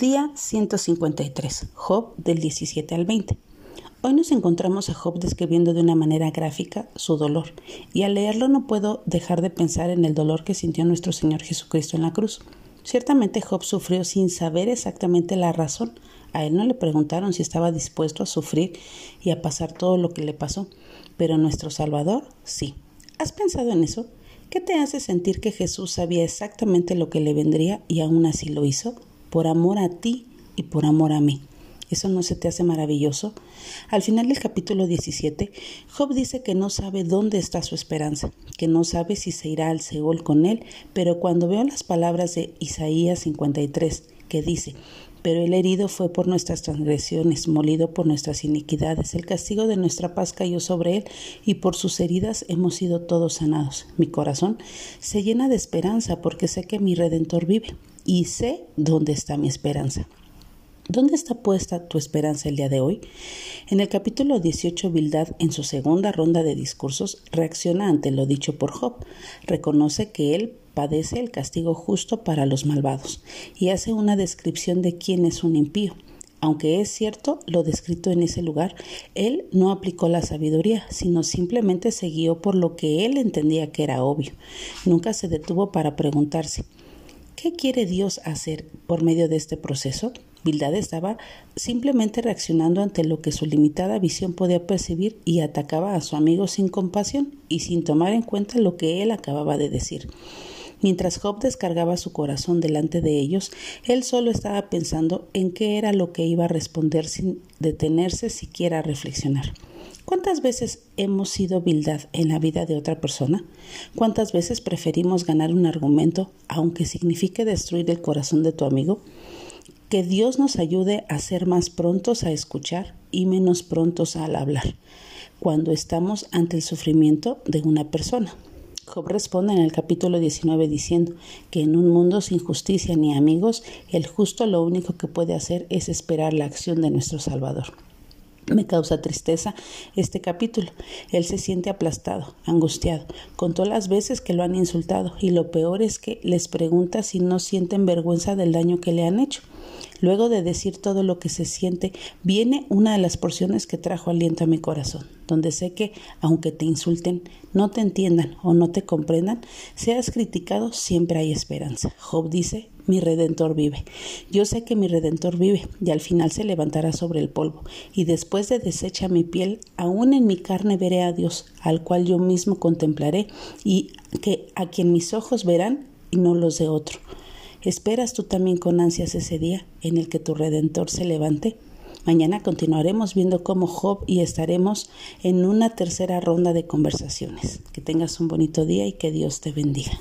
Día 153. Job del 17 al 20. Hoy nos encontramos a Job describiendo de una manera gráfica su dolor, y al leerlo no puedo dejar de pensar en el dolor que sintió nuestro Señor Jesucristo en la cruz. Ciertamente Job sufrió sin saber exactamente la razón. A él no le preguntaron si estaba dispuesto a sufrir y a pasar todo lo que le pasó, pero nuestro Salvador sí. ¿Has pensado en eso? ¿Qué te hace sentir que Jesús sabía exactamente lo que le vendría y aún así lo hizo? Por amor a ti y por amor a mí. ¿Eso no se te hace maravilloso? Al final del capítulo 17, Job dice que no sabe dónde está su esperanza, que no sabe si se irá al Seol con él, pero cuando veo las palabras de Isaías 53, que dice, pero el herido fue por nuestras transgresiones, molido por nuestras iniquidades, el castigo de nuestra paz cayó sobre él, y por sus heridas hemos sido todos sanados. Mi corazón se llena de esperanza porque sé que mi Redentor vive y sé dónde está mi esperanza. ¿Dónde está puesta tu esperanza el día de hoy? En el capítulo 18, Bildad, en su segunda ronda de discursos, reacciona ante lo dicho por Job. Reconoce que él padece el castigo justo para los malvados y hace una descripción de quién es un impío. Aunque es cierto lo descrito en ese lugar, él no aplicó la sabiduría, sino simplemente se guió por lo que él entendía que era obvio. Nunca se detuvo para preguntarse ¿Qué quiere Dios hacer por medio de este proceso? Bildad estaba simplemente reaccionando ante lo que su limitada visión podía percibir y atacaba a su amigo sin compasión y sin tomar en cuenta lo que él acababa de decir. Mientras Job descargaba su corazón delante de ellos, él solo estaba pensando en qué era lo que iba a responder sin detenerse siquiera a reflexionar. ¿Cuántas veces hemos sido vildad en la vida de otra persona? ¿Cuántas veces preferimos ganar un argumento aunque signifique destruir el corazón de tu amigo? Que Dios nos ayude a ser más prontos a escuchar y menos prontos al hablar cuando estamos ante el sufrimiento de una persona. Job responde en el capítulo 19 diciendo que en un mundo sin justicia ni amigos, el justo lo único que puede hacer es esperar la acción de nuestro Salvador. Me causa tristeza este capítulo. Él se siente aplastado, angustiado. Contó las veces que lo han insultado y lo peor es que les pregunta si no sienten vergüenza del daño que le han hecho. Luego de decir todo lo que se siente, viene una de las porciones que trajo aliento a mi corazón, donde sé que, aunque te insulten, no te entiendan o no te comprendan, seas criticado, siempre hay esperanza. Job dice, mi redentor vive. Yo sé que mi redentor vive y al final se levantará sobre el polvo, y después de deshecha mi piel, aún en mi carne veré a Dios, al cual yo mismo contemplaré, y que a quien mis ojos verán y no los de otro. ¿Esperas tú también con ansias ese día en el que tu Redentor se levante? Mañana continuaremos viendo cómo Job y estaremos en una tercera ronda de conversaciones. Que tengas un bonito día y que Dios te bendiga.